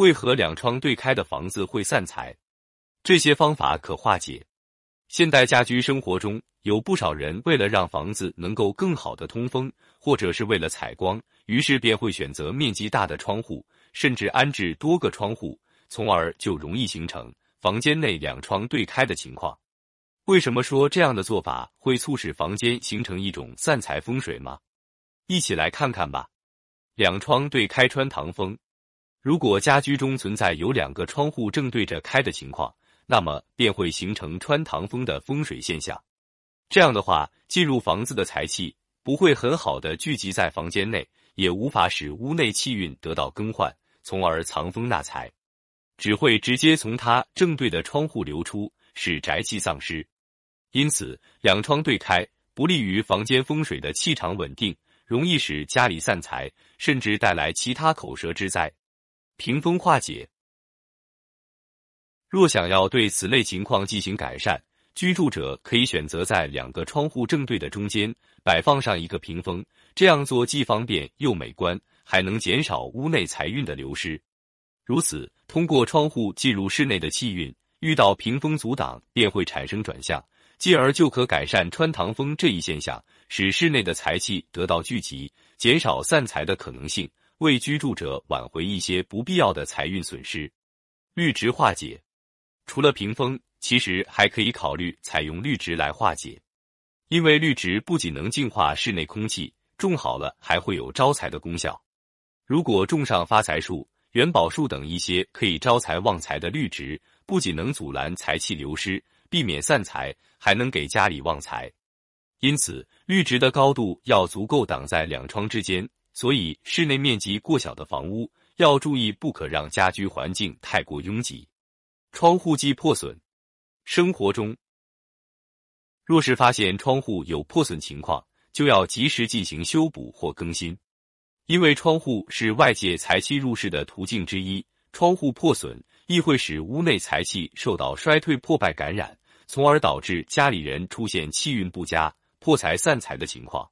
为何两窗对开的房子会散财？这些方法可化解。现代家居生活中有不少人为了让房子能够更好的通风，或者是为了采光，于是便会选择面积大的窗户，甚至安置多个窗户，从而就容易形成房间内两窗对开的情况。为什么说这样的做法会促使房间形成一种散财风水吗？一起来看看吧。两窗对开穿堂风，如果家居中存在有两个窗户正对着开的情况。那么便会形成穿堂风的风水现象，这样的话，进入房子的财气不会很好的聚集在房间内，也无法使屋内气运得到更换，从而藏风纳财，只会直接从它正对的窗户流出，使宅气丧失。因此，两窗对开不利于房间风水的气场稳定，容易使家里散财，甚至带来其他口舌之灾。屏风化解。若想要对此类情况进行改善，居住者可以选择在两个窗户正对的中间摆放上一个屏风，这样做既方便又美观，还能减少屋内财运的流失。如此，通过窗户进入室内的气运，遇到屏风阻挡，便会产生转向，进而就可改善穿堂风这一现象，使室内的财气得到聚集，减少散财的可能性，为居住者挽回一些不必要的财运损失。绿植化解。除了屏风，其实还可以考虑采用绿植来化解，因为绿植不仅能净化室内空气，种好了还会有招财的功效。如果种上发财树、元宝树等一些可以招财旺财的绿植，不仅能阻拦财气流失，避免散财，还能给家里旺财。因此，绿植的高度要足够挡在两窗之间。所以，室内面积过小的房屋要注意，不可让家居环境太过拥挤。窗户既破损。生活中，若是发现窗户有破损情况，就要及时进行修补或更新。因为窗户是外界财气入室的途径之一，窗户破损亦会使屋内财气受到衰退、破败、感染，从而导致家里人出现气运不佳、破财散财的情况。